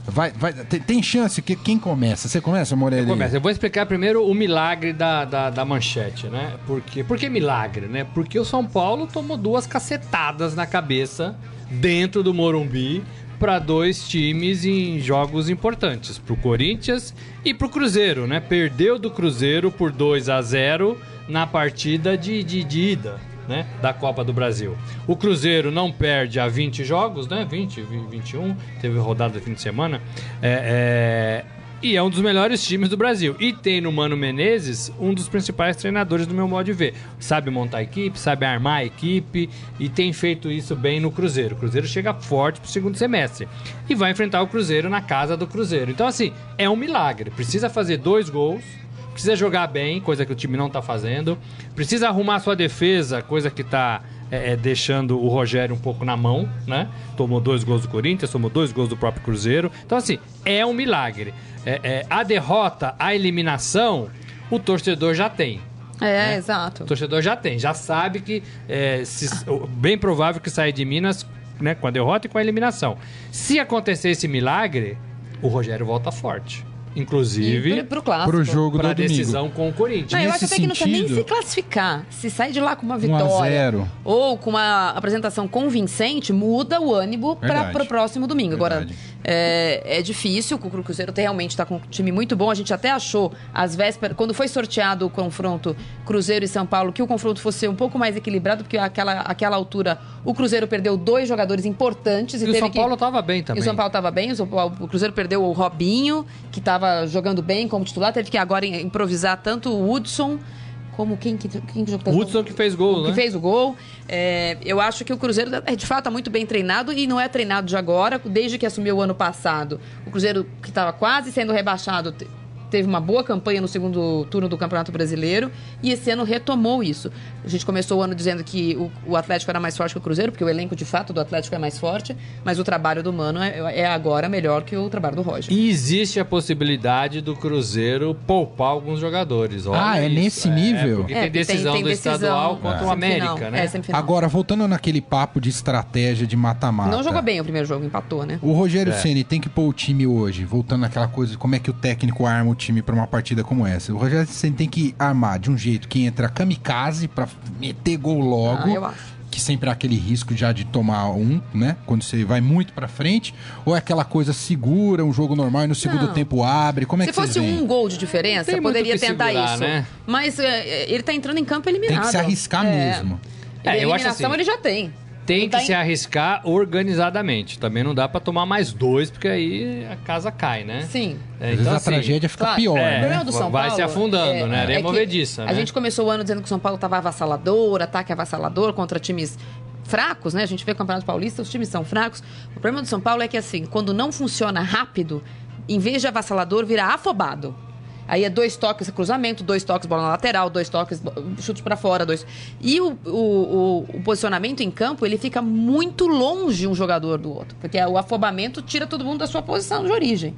Vai, vai, tem, tem chance? Que, quem começa? Você começa, Morelli? Começa. Eu vou explicar primeiro o milagre da, da, da manchete, né? Por quê? Por que milagre, né? Porque o São Paulo tomou duas cacetadas na cabeça dentro do Morumbi para dois times em jogos importantes, pro Corinthians e pro Cruzeiro, né? Perdeu do Cruzeiro por 2 a 0 na partida de, de, de ida. Né, da Copa do Brasil. O Cruzeiro não perde há 20 jogos, né? 20, 20, 21, teve rodada fim de semana. É, é, e é um dos melhores times do Brasil. E tem no Mano Menezes um dos principais treinadores do meu modo de ver. Sabe montar a equipe, sabe armar a equipe e tem feito isso bem no Cruzeiro. O Cruzeiro chega forte pro segundo semestre e vai enfrentar o Cruzeiro na casa do Cruzeiro. Então, assim, é um milagre. Precisa fazer dois gols. Precisa jogar bem, coisa que o time não tá fazendo. Precisa arrumar sua defesa, coisa que tá é, é, deixando o Rogério um pouco na mão, né? Tomou dois gols do Corinthians, tomou dois gols do próprio Cruzeiro. Então, assim, é um milagre. É, é, a derrota, a eliminação, o torcedor já tem. É, Né? exato. O torcedor já tem, já sabe que é se- bem provável que saia de Minas né, com a derrota e com a eliminação. Se acontecer esse milagre, o Rogério volta forte. Inclusive, pro, pro clássico. Pro jogo para do a domingo. decisão com o Corinthians. Não, eu Nesse acho até que não precisa nem se classificar. Se sai de lá com uma 1 a vitória 0. ou com uma apresentação convincente, muda o ânimo para o próximo domingo. Agora, Verdade. É, é difícil, o Cruzeiro realmente está com um time muito bom. A gente até achou, às vésperas, quando foi sorteado o confronto Cruzeiro e São Paulo, que o confronto fosse um pouco mais equilibrado, porque aquela, aquela altura o Cruzeiro perdeu dois jogadores importantes. E, E o São Paulo tava bem também. E o São Paulo estava bem, o Paulo- o Cruzeiro perdeu o Robinho, que estava jogando bem como titular, teve que agora improvisar tanto o Hudson como quem que, quem que jogou? O Hudson que fez gol, que né? fez o gol. É, eu acho que o Cruzeiro é de fato tá muito bem treinado e não é treinado de agora, desde que assumiu o ano passado. O Cruzeiro, que estava quase sendo rebaixado, teve uma boa campanha no segundo turno do Campeonato Brasileiro e esse ano retomou isso. A gente começou o ano dizendo que o, o Atlético era mais forte que o Cruzeiro, porque o elenco de fato do Atlético é mais forte, mas o trabalho do Mano é, é agora melhor que o trabalho do Roger. E existe a possibilidade do Cruzeiro poupar alguns jogadores. Olha Ah, é isso. nesse nível? porque É, tem decisão tem do decisão, estadual contra o semifinal. América, né? É, semifinal. Agora, voltando naquele papo de estratégia de mata-mata. Não jogou bem o primeiro jogo, empatou, né? O Rogério É. Ceni tem que pôr o time hoje, voltando naquela coisa, de como é que o técnico arma o time pra uma partida como essa. O Rogério Ceni tem que armar de um jeito que entra kamikaze pra meter gol logo. Ah, eu acho. Que sempre há aquele risco já de tomar um, né? Quando você vai muito pra frente. Ou é aquela coisa segura, um jogo normal e no segundo Não. tempo abre. Como é Se que fosse um gol de diferença, Tem poderia tentar segurar, isso. né? Mas é, ele tá entrando em campo eliminado. Tem que se arriscar É. mesmo. É, Ele- eu acho eliminação assim- ele já tem. Tem Ele tá que em- se arriscar organizadamente. Também não dá pra tomar mais dois, porque aí a casa cai, né? Sim. É, Às vezes a assim, tragédia fica Claro. pior, É. O né? problema do São Vai Paulo se afundando, é- né? Areia é que movediça, A né? gente começou o ano dizendo que o São Paulo estava avassalador, ataque avassalador contra times fracos, né? A gente vê o Campeonato Paulista, os times são fracos. O problema do São Paulo é que, assim, quando não funciona rápido, em vez de avassalador, vira afobado. Aí é dois toques cruzamento, dois toques bola na lateral, dois toques chute pra fora, dois. E o, o, o- o posicionamento em campo ele fica muito longe um jogador do outro, porque o afobamento tira todo mundo da sua posição de origem.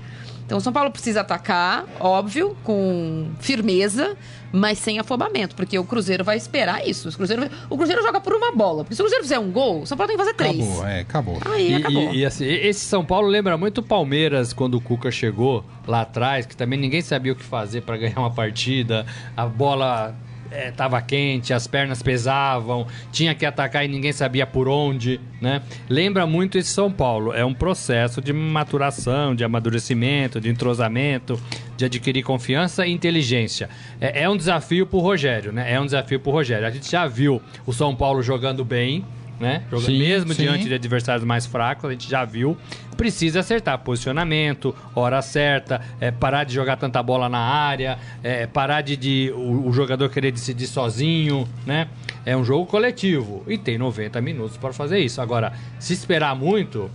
Então o São Paulo precisa atacar, óbvio, com firmeza, mas sem afobamento, porque o Cruzeiro vai esperar isso. O Cruzeiro, o Cruzeiro joga por uma bola. Porque se o Cruzeiro fizer um gol, o São Paulo tem que fazer três. Acabou, é, acabou. Aí E, acabou. e- e, assim, esse São Paulo lembra muito o Palmeiras quando o Cuca chegou lá atrás, que também ninguém sabia o que fazer para ganhar uma partida, a bola estava quente, as pernas pesavam, tinha que atacar e ninguém sabia por onde, né? Lembra muito esse São Paulo. É um processo de maturação, de amadurecimento, de entrosamento, de adquirir confiança e inteligência. É, é um desafio pro Rogério, né? É um desafio pro Rogério. A gente já viu o São Paulo jogando bem, né? Jogando Sim, mesmo sim. diante de adversários mais fracos, a gente já viu. Precisa acertar posicionamento, hora certa, é, parar de jogar tanta bola na área, é, parar de, de o, o jogador querer decidir sozinho, né? É um jogo coletivo e tem 90 minutos para fazer isso. Agora, se esperar muito,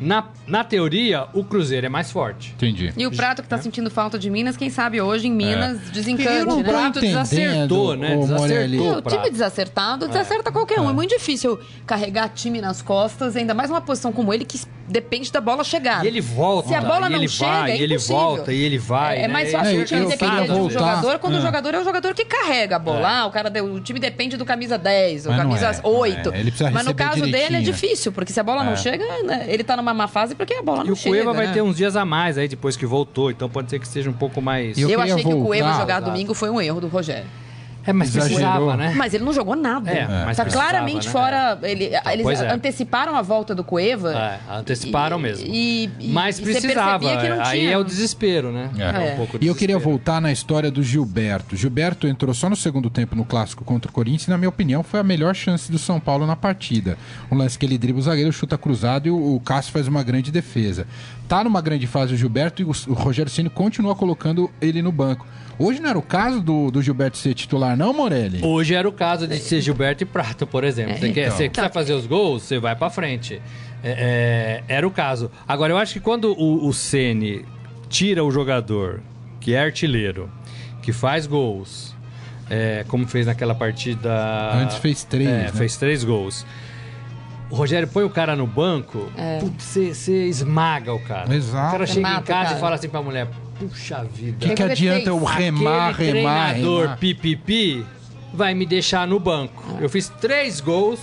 na, na teoria, o Cruzeiro é mais forte. Entendi. E o Prato que tá sentindo falta de Minas, quem sabe hoje em Minas Eu desencante, né? tô Prato desacertou, né? Desacertou. Pô, o Prato. time desacertado desacerta qualquer um. É muito difícil carregar time nas costas, ainda mais numa posição como ele que depende da bola chegar. E ele volta, Se a bola e não ele chega, vai, é e ele volta, e ele vai. É, é né? mais É- fácil É, o time depender um voltar. jogador quando Ah. o jogador é o jogador que carrega a bola. Ah, o, cara, o time depende do camisa 10, ou Mas não camisa é, não 8. é. Ele precisa Mas no caso dele é direitinho. difícil, porque se a bola não É. chega, né, ele tá numa má fase porque a bola E não o chega. Cueva vai né? ter uns dias a mais aí depois que voltou, então pode ser que seja um pouco mais. E eu Eu, achei que o Cueva voltar. jogar Exato. domingo foi um erro do Rogério. É, mas precisava, né? Mas ele não jogou nada. É, mas tá claramente né? fora. Ele, eles pois é. anteciparam a volta do Cueva. É, anteciparam E- mesmo. E, e- Mas e precisava. não Aí é o desespero, né? É. um pouco o E eu queria voltar na história do Gilberto. Gilberto entrou só no segundo tempo no clássico contra o Corinthians e, na minha opinião, foi a melhor chance do São Paulo na partida. Um lance que ele dribla o zagueiro, chuta cruzado e o, o Cássio faz uma grande defesa. Tá numa grande fase o Gilberto e o, o Rogério Ceni continua colocando ele no banco. Hoje não era o caso do, do Gilberto ser titular, não, Morelli? Hoje era o caso de ser Gilberto e Prato, por exemplo. Você, quer, então. você quiser fazer os gols, você vai pra frente. É, é, era o caso. Agora, eu acho que quando o, o Ceni tira o jogador que é artilheiro, que faz gols, é, como fez naquela partida. Antes fez três, É, né? fez três gols. O Rogério põe o cara no banco, você você esmaga o cara. Exato. O cara chega em mata o casa cara. e fala assim pra mulher: puxa vida. O que, que adianta eu remar, Aquele remar, treinador remar? pipipi vai me deixar no banco. Eu fiz três gols,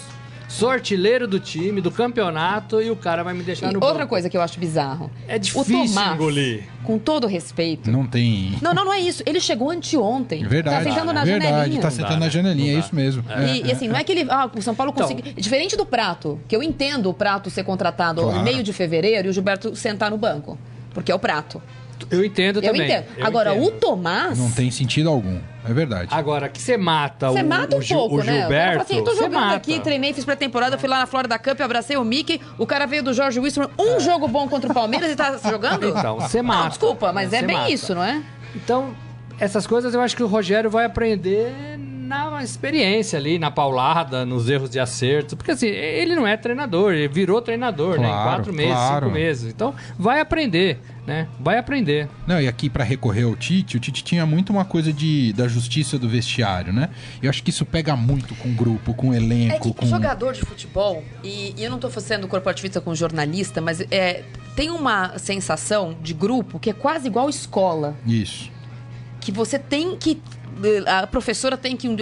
sou artilheiro do time, do campeonato, e o cara vai me deixar E no outra banco. coisa que eu acho bizarro. É difícil o Tomás, engolir. Com todo respeito. Não tem. Não, não, não é isso. Ele chegou anteontem. Verdade. Tá sentando na verdade, janelinha. tá Não sentando na né? janelinha, é isso mesmo. É, E, e assim, não é que ele. Ah, o São Paulo Então- conseguiu. Diferente do Prato, que eu entendo o Prato ser contratado Claro. no meio de fevereiro e o Gilberto sentar no banco. Porque é o Prato. Eu entendo Eu também. entendo. eu Agora, entendo. o Tomás. Não tem sentido algum. É verdade. Agora, que você mata Você o, mata um o, pouco, o né? O Gilberto, fala assim, tô você jogando mata. aqui, treinei, fiz pré-temporada, fui lá na Florida Cup, abracei o Mickey, o cara veio do Jorge Wilson, um jogo bom contra o Palmeiras e tá jogando? Então, você mata. Não, desculpa, mas é Você bem mata. isso, não é? Então, essas coisas eu acho que o Rogério vai aprender na experiência ali, na paulada, nos erros de acerto. Porque assim, ele não é treinador, ele virou treinador, né? Em Claro, quatro meses, claro. cinco meses. Então, vai aprender, né? Vai aprender. Não, e aqui pra recorrer ao Tite, o Tite tinha muito uma coisa de, da justiça do vestiário, né? Eu acho que isso pega muito com o grupo, com o É elenco, que com. jogador de futebol, e, e eu não tô sendo corporativista com jornalista, mas é, tem uma sensação de grupo que é quase igual escola. Isso. que você tem que a professora tem que um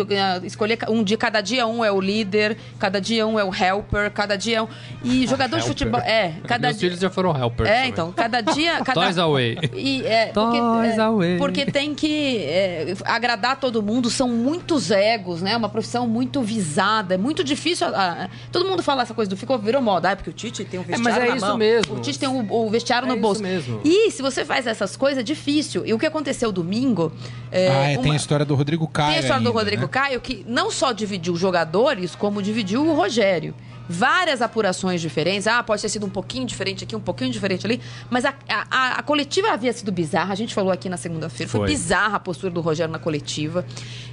escolher um dia cada dia um é o líder cada dia um é o helper cada dia é um e jogador de Helper. futebol é cada Meus dia filhos já foram helpers. é também. então cada dia cada Toys away. e, é, porque, Toys é, away. porque tem que é, agradar todo mundo são muitos egos né uma profissão muito visada é muito difícil a- a- todo mundo fala essa coisa do ficou virou moda ah, porque o Tite tem um mas vestiário é na isso mão mesmo. o Tite tem o, o vestiário É no isso bolso mesmo. e se você faz essas coisas é difícil e o que aconteceu domingo é, ah, é, tem uma- a história do Rodrigo Caio. tem a história do ainda, Rodrigo né? Caio que não só dividiu os jogadores, como dividiu o Rogério. várias apurações diferentes. Ah, pode ter sido um pouquinho diferente aqui, um pouquinho diferente ali. Mas a, a, a coletiva havia sido bizarra. A gente falou aqui na segunda-feira. Foi. Foi. bizarra a postura do Rogério na coletiva.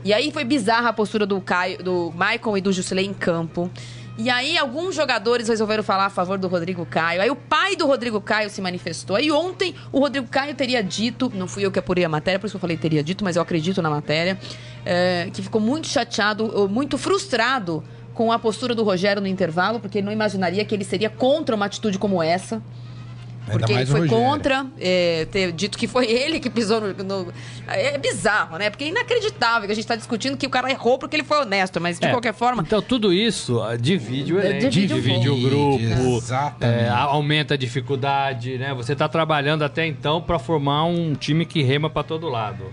E aí foi bizarra a postura do Caio, do Michael e do Jusilei em campo. E aí, alguns jogadores resolveram falar a favor do Rodrigo Caio. Aí, o pai do Rodrigo Caio se manifestou. Aí, ontem, o Rodrigo Caio teria dito, não fui eu que apurei a matéria, por isso que eu falei teria dito, mas eu acredito na matéria, é, que ficou muito chateado, muito frustrado com a postura do Rogério no intervalo, porque ele não imaginaria que ele seria contra uma atitude como essa. Porque ele foi Rogério. contra é, ter dito que foi ele que pisou no, no- É bizarro, né? Porque é inacreditável que a gente está discutindo que o cara errou porque ele foi honesto, mas de É, qualquer forma. Então, tudo isso ah, divide o É, elenco, divide divide, o grupo, é, aumenta a dificuldade, né? Você tá trabalhando até então para formar um time que rema para todo lado.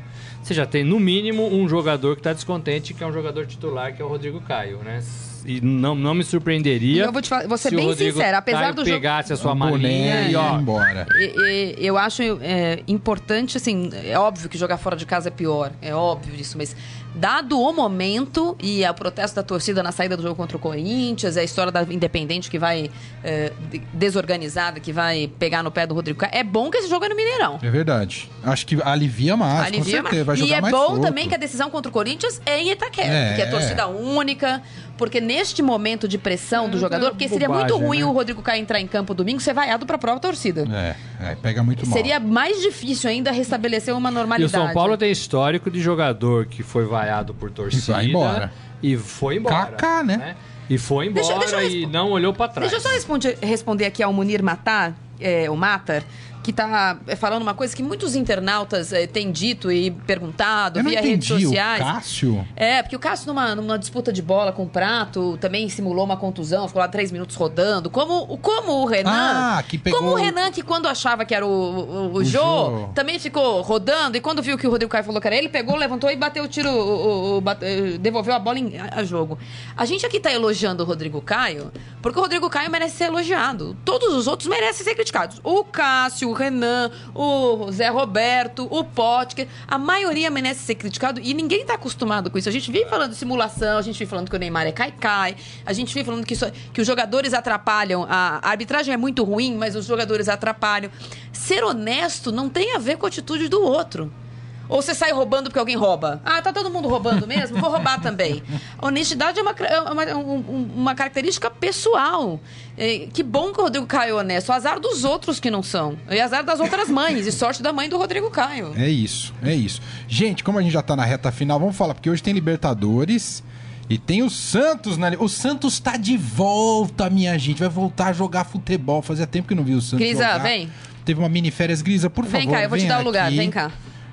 Você já tem, no mínimo, um jogador que tá descontente, que é um jogador titular, que é o Rodrigo Caio, né? E não, não me surpreenderia. E eu vou te falar- vou ser se o bem Rodrigo sincera, apesar Caio do jogo- pegasse a sua malinha e ó, ir embora. E- e- eu acho é, importante, assim, é óbvio que jogar fora de casa é pior, é óbvio isso, mas dado o momento e o protesto da torcida na saída do jogo contra o Corinthians, a história da Independente que vai é, de- desorganizada, que vai pegar no pé do Rodrigo Caio, é bom que esse jogo é no Mineirão. É verdade. Acho que alivia mais, Alivia com certeza. Vai mais. jogar e é mais bom solto. também que a decisão contra o Corinthians é em Itaquera, É. que é torcida única, porque neste momento de pressão do jogador, porque seria muito bobagem, ruim né? o Rodrigo Caio entrar em campo domingo ser vaiado para a própria torcida. É, é, pega muito mal. Seria mais difícil ainda restabelecer uma E o normalidade. São Paulo tem histórico de jogador que foi vaiado por torcida. vai embora. E foi embora. Kaká, né? E foi embora Deixa- deixa e não olhou pra trás. Deixa eu só responde- responder aqui ao Munir Matar, é, o Matar, que tá é, falando uma coisa que muitos internautas é, têm dito e perguntado Eu via redes entendi. O sociais. Cássio... É, porque o Cássio, numa, numa disputa de bola com o Prato, também simulou uma contusão, ficou lá três minutos rodando. Como, como o Renan. Ah, que pegou- Como o Renan, que quando achava que era o, o, o O Jô, Jô. também ficou rodando. E quando viu que o Rodrigo Caio falou que era ele, pegou, levantou e bateu o tiro, o, o- o- bate- eh, devolveu a bola em, a, a jogo. A gente aqui tá elogiando o Rodrigo Caio, porque o Rodrigo Caio merece ser elogiado. Todos os outros merecem ser criticados. O Cássio, o Renan, o Zé Roberto, o Potker, a maioria merece ser criticado e ninguém tá acostumado com isso. A gente vive falando de simulação, a gente vive falando que o Neymar é cai-cai, a gente vive falando que, isso- que os jogadores atrapalham, a arbitragem é muito ruim, mas os jogadores atrapalham. Ser honesto não tem a ver com a atitude do outro. Ou você sai roubando porque alguém rouba. Ah, tá todo mundo roubando mesmo? Vou roubar também. Honestidade é uma, é uma, um- uma característica pessoal. É, que bom que o Rodrigo Caio é honesto. Azar dos outros que não são. E azar das outras mães. E sorte da mãe do Rodrigo Caio. É isso, é isso. Gente, como a gente já tá na reta final, vamos falar, porque hoje tem Libertadores e tem o Santos na. O Santos tá de volta, minha gente. Vai voltar a jogar futebol. Fazia tempo que não vi o Santos. Grisa, jogar. vem. Teve uma mini férias, Grisa, por Vem favor. cá, eu vou te vem dar o lugar. Vem cá.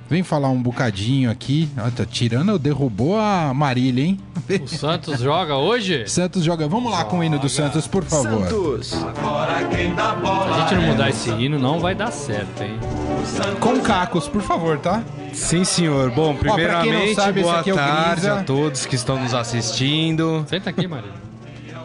Vem falar um bocadinho aqui. Ah, tá tirando, derrubou a Marília, hein? O Santos joga hoje? Santos joga. Vamos lá com o hino do Santos, por favor. Santos. Agora quem dá Se bola a gente não mudar esse hino, não vai dar certo, hein? Com cacos, por favor, tá? Sim, senhor. Bom, primeiramente, sabe, esse boa é tarde a todos que estão nos assistindo. Senta aqui, Maria.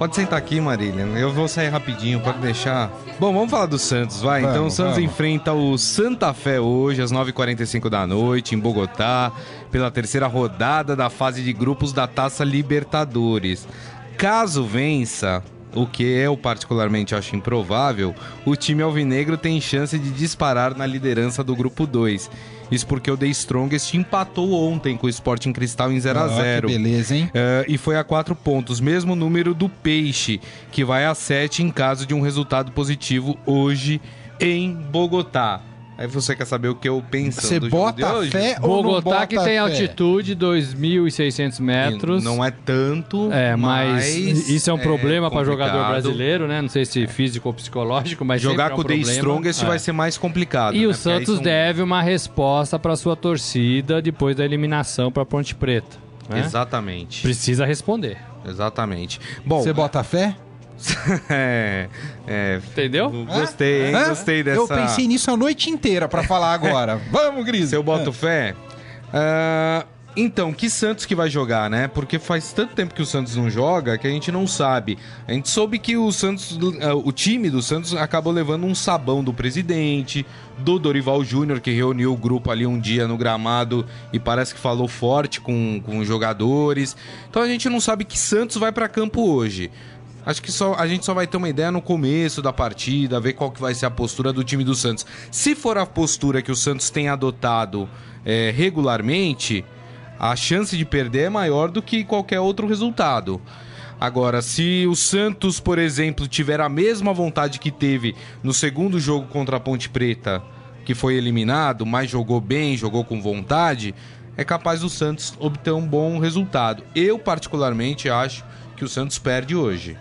Pode sentar aqui, Marília. Eu vou sair rapidinho, pode deixar. Bom, vamos falar do Santos, vai. Vamos, então, o Santos vamos. enfrenta o Santa Fé hoje, às 9h45 da noite, em Bogotá, pela terceira rodada da fase de grupos da Taça Libertadores. Caso vença, o que eu particularmente acho improvável, o time alvinegro tem chance de disparar na liderança do grupo 2. Isso porque o The Strongest empatou ontem com o Sporting Cristal em 0 a Ó, 0 que beleza, hein? É, e foi a quatro pontos, mesmo número do Peixe, que vai a sete em caso de um resultado positivo hoje em Bogotá. Aí você quer saber o que eu penso Você do jogo de bota hoje? fé ou não Bogotá bota que tem fé? altitude 2.600 metros. Não é tanto, É, mas, mas isso é um problema para complicado. jogador brasileiro, né? Não sei se físico ou psicológico, mas Jogar sempre é um com o The problema. Strongest É. vai ser mais complicado. E né? o Porque aí Santos são- deve uma resposta para sua torcida depois da eliminação para Ponte Preta. né? Exatamente. Precisa responder. Exatamente. Bom, Você bota fé? é, é, Entendeu? gostei, hein? Hã? Gostei dessa. Eu pensei nisso a noite inteira pra falar agora. Vamos, Gris. Se eu boto fé. Ah, então, que Santos que vai jogar, né? Porque faz tanto tempo que o Santos não joga que a gente não sabe. A gente soube que o Santos, ah, o time do Santos acabou levando um sabão do presidente, do Dorival Júnior, que reuniu o grupo ali um dia no gramado e parece que falou forte com, com os jogadores. Então a gente não sabe que Santos vai para campo hoje. Acho que só, a gente só vai ter uma ideia no começo da partida, ver qual que vai ser a postura do time do Santos. Se for a postura que o Santos tem adotado é, regularmente, a chance de perder é maior do que qualquer outro resultado. Agora, se o Santos, por exemplo, tiver a mesma vontade que teve no segundo jogo contra a Ponte Preta, que foi eliminado, mas jogou bem, jogou com vontade, é capaz do Santos obter um bom resultado. Eu, particularmente, acho que o Santos perde hoje.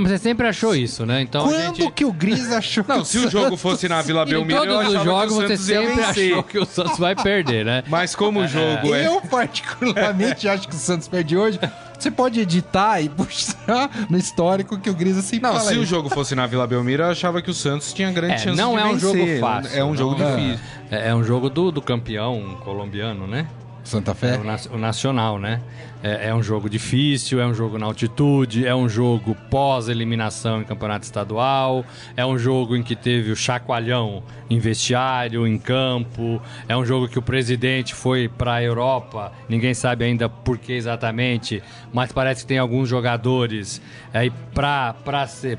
Mas você sempre achou isso, né? Então a Quando gente... que o Gris achou Não, que se o jogo fosse na Vila Belmiro, eu todos os achava jogos que o você Santos ia sempre achou que o Santos vai perder, né? Mas como o jogo é... Eu, particularmente, acho que o Santos perde hoje. Você pode editar e puxar no histórico que o Grisa sempre Não, fala se o isso. jogo fosse na Vila Belmiro, eu achava que o Santos tinha grande É, chance não de é um vencer. jogo fácil. É um jogo não difícil. É, é um jogo do, do campeão colombiano, né? Santa É Fé? o, na- o nacional, né? É, é um jogo difícil, é um jogo na altitude, é um jogo pós-eliminação em campeonato estadual, é um jogo em que teve o chacoalhão em vestiário, em campo, é um jogo que o presidente foi para a Europa, ninguém sabe ainda por que exatamente, mas parece que tem alguns jogadores aí para ser,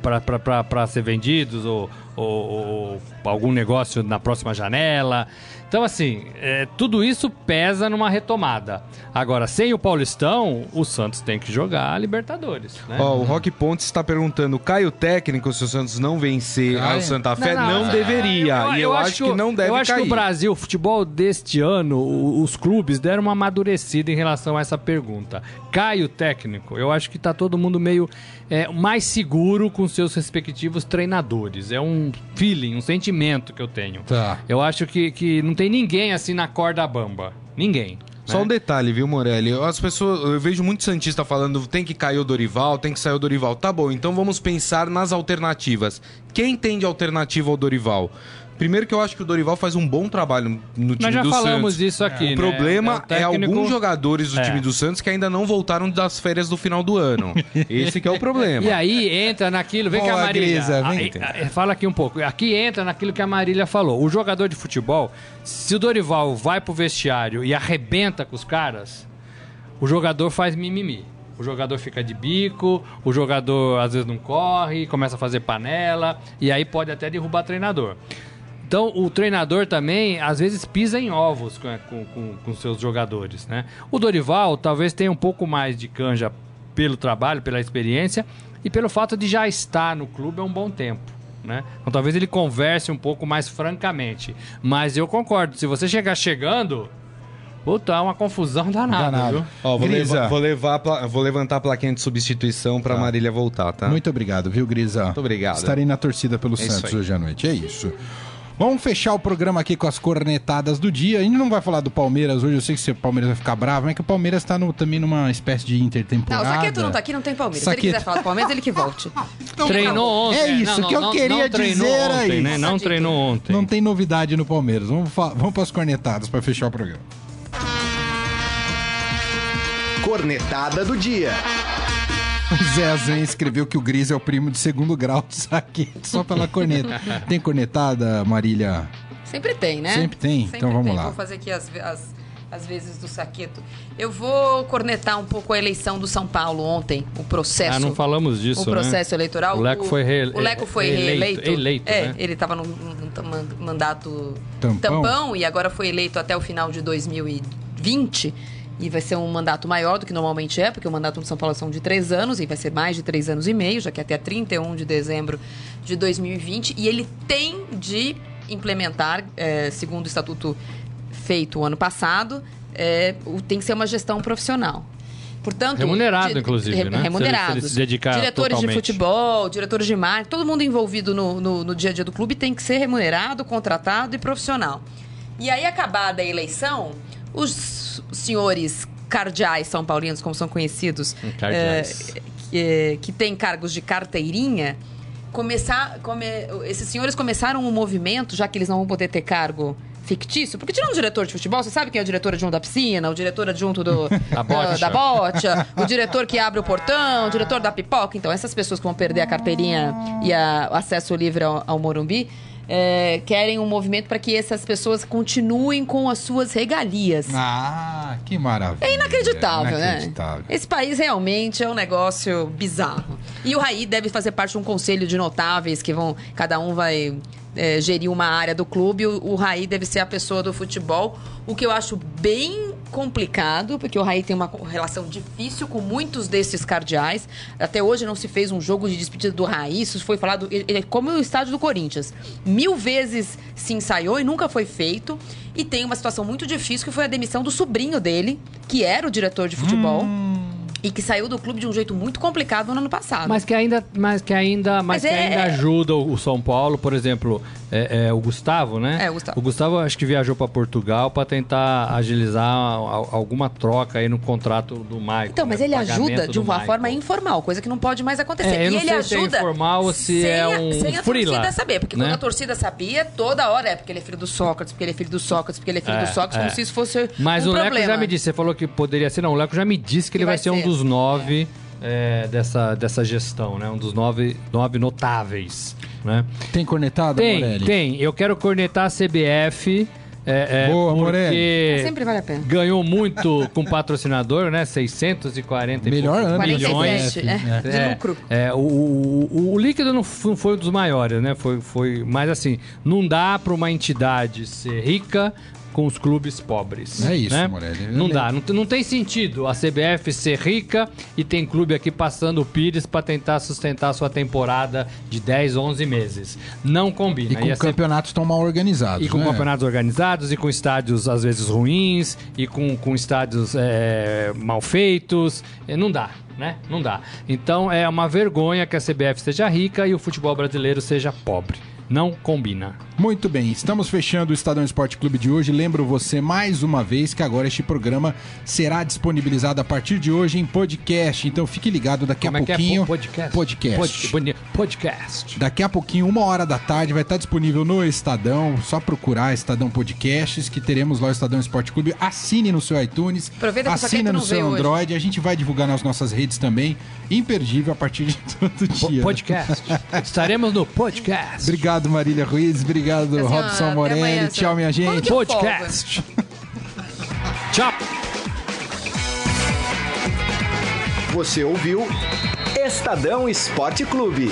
ser vendidos ou, ou- ou algum negócio na próxima janela. Então, assim, é, tudo isso pesa numa retomada. Agora, sem o Paulistão, o Santos tem que jogar a Libertadores. Né? Ó, o Rock Pontes está perguntando, cai o técnico se o Santos não vencer Cai? ao Santa Fé? Não, Não, não, deveria. e eu, acho que, não deve Eu acho cair. que o Brasil, o futebol deste ano, o- os clubes deram uma amadurecida em relação a essa pergunta. Cai o técnico? Eu acho que tá todo mundo meio é, mais seguro com seus respectivos treinadores. É um feeling, um sentimento que eu tenho. Tá. Eu acho que, que não tem ninguém assim na corda bamba. Ninguém. Só né? um detalhe, viu, Morelli? As pessoas, eu vejo muito Santista falando tem que cair o Dorival, tem que sair o Dorival. Tá bom, então vamos pensar nas alternativas. Quem tem de alternativa ao Dorival? Primeiro que eu acho que o Dorival faz um bom trabalho no time Nós já do falamos Santos. disso aqui, O né? problema o é, técnico- alguns jogadores do É. time do Santos que ainda não voltaram das férias do final do ano. Esse que é o problema. E aí entra naquilo, vem Ó, que a Marília. Grisa, vem. aí, fala aqui um pouco. Aqui entra naquilo que a Marília falou. O jogador de futebol, se o Dorival vai pro vestiário e arrebenta com os caras, o jogador faz mimimi. O jogador fica de bico, o jogador às vezes não corre, começa a fazer panela, e aí pode até derrubar treinador. Então, o treinador também, às vezes, pisa em ovos com, com, com- com seus jogadores, né? O Dorival talvez tenha um pouco mais de canja pelo trabalho, pela experiência e pelo fato de já estar no clube há um bom tempo, né? Então, talvez ele converse um pouco mais francamente. Mas eu concordo, se você chegar chegando, puta, é uma confusão danada, Danado. viu? Ó, vou, Grisa. levar, vou, levar vou levantar a plaquinha de substituição pra Marília voltar, tá? Muito obrigado, viu, Grisa? Muito obrigado. Estarei na torcida pelo isso Santos hoje à noite. É isso. Vamos fechar o programa aqui com as cornetadas do dia. A gente não vai falar do Palmeiras hoje, eu sei que o Palmeiras vai ficar bravo, mas é que o Palmeiras tá no- também numa espécie de Não, intertemporada. o Saqueto não tá aqui, não tem Palmeiras. Se ele Saqueto. quiser falar do Palmeiras, ele que volte. Treinou ontem. É isso Não, não, que eu não- queria não dizer ontem, aí. né? Não treinou ontem. Não tem novidade no Palmeiras. Vamos, vamos para as cornetadas para fechar o programa. Cornetada do dia. O Zé Azan escreveu que o Gris é o primo de segundo grau do Saqueto, só pela corneta. Tem cornetada, Marília? Sempre tem, né? Sempre tem? Então vamos lá. Vou fazer aqui as, as, as vezes do Saqueto. Eu vou cornetar um pouco a eleição do São Paulo ontem, o processo. Ah, não falamos disso, O processo né? eleitoral. O Leco foi re- O Leco foi eleito- reeleito. eleito, é, né? ele estava tam- mandato Tampão. e agora foi eleito até o final de 2020. E vai ser um mandato maior do que normalmente é, porque o mandato do São Paulo são de três anos, e vai ser mais de três anos e meio, já que é até 31 de dezembro de 2020. E ele tem de implementar, eh, segundo o estatuto feito o ano passado, o- tem que ser uma gestão profissional. Portanto, Remunerado, inclusive, né? Se ele- Remunerado. se se dedicar Diretores totalmente. de futebol, diretores de marketing, todo mundo envolvido no, no, no dia a dia do clube tem que ser remunerado, contratado e profissional. E aí, acabada a eleição, os senhores cardeais são paulinos, como são conhecidos, Cardeais. eh, que, que têm cargos de carteirinha, começar, come- esses senhores começaram um movimento, já que eles não vão poder ter cargo fictício, porque tirando o diretor de futebol, você sabe quem é o diretor adjunto da piscina, o diretor adjunto do, Da bocha. da bocha, o diretor que abre o portão, o diretor da pipoca. Então, essas pessoas que vão perder a carteirinha e o acesso livre ao, ao Morumbi, é, querem um movimento para que essas pessoas continuem com as suas regalias. Ah, que maravilha. É inacreditável, Inacreditável. né? Esse país realmente é um negócio bizarro. E o Raí deve fazer parte de um conselho de notáveis que vão. Cada um vai é, gerir uma área do clube. O, o Raí deve ser a pessoa do futebol. O que eu acho bem complicado, porque o Raí tem uma relação difícil com muitos desses cardeais. Até hoje não se fez um jogo de despedida do Raí. Isso foi falado. Ele é como o estádio do Corinthians. Mil vezes se ensaiou e nunca foi feito. E tem uma situação muito difícil que foi a demissão do sobrinho dele, que era o diretor de futebol. E que saiu do clube de um jeito muito complicado no ano passado. Mas que ainda, mas que ainda, mas, Mas que é- ainda ajuda o São Paulo, por exemplo, é, é, o Gustavo, né? É, o Gustavo. O Gustavo acho que viajou para Portugal para tentar agilizar alguma troca aí no contrato do Michael. Então, mas né? ele ajuda de uma Michael. forma informal, coisa que não pode mais acontecer. É, eu e não ele sei se é ajuda informal ou se sem é um sem a freela, torcida saber, porque né? quando a torcida sabia, toda hora é porque ele é filho do Sócrates, porque ele é filho do Sócrates, porque ele é filho É, do Sócrates, é. como se isso fosse Mas um o Leco problema. já me disse, você falou que poderia ser, não, o Leco já me disse que, Que ele vai ser, um ser. Dos nove é, dessa, dessa gestão, né? Um dos nove, nove notáveis, né? Tem cornetada, Tem, Morelli? tem. Eu quero cornetar a CBF. É, é, Boa, porque Morelli. Sempre vale a pena. ganhou muito com patrocinador, né? 640 e Melhor ano de milhões. 47, é, de É, lucro. é, o, o, o- o líquido não foi um dos maiores, né? Foi, foi, mas assim, não dá para uma entidade ser rica com os clubes pobres. É isso, né? Morelli. Não dá, não, não tem sentido a CBF ser rica e tem clube aqui passando o Pires para tentar sustentar sua temporada de 10, 11 meses. Não combina. E com C- campeonatos tão mal organizados, e com né? campeonatos organizados, e com estádios às vezes ruins, e com, com estádios é, mal feitos. É, Não dá, né? Não dá. Então é uma vergonha que a CBF seja rica e o futebol brasileiro seja pobre. Não combina. Muito bem, estamos fechando o Estadão Esporte Clube de hoje. Lembro você mais uma vez que agora este programa será disponibilizado a partir de hoje em podcast. Então fique ligado daqui Como a é que é? pouquinho. Po- Podcast. Podcast. Pod- podcast. Daqui a pouquinho, uma hora da tarde, vai estar disponível no Estadão. Só procurar Estadão Podcasts, que teremos lá o Estadão Esporte Clube. Assine no seu iTunes, Aproveita assina no seu veio hoje. Android. A gente vai divulgar nas nossas redes também. Imperdível a partir de todo dia. podcast. Estaremos no podcast. Obrigado, Marília Ruiz. Obrigado, Assim, ó, Robson até Morelli. amanhã, Tchau, minha gente. Podcast. Tchau. Você ouviu Estadão Esporte Clube.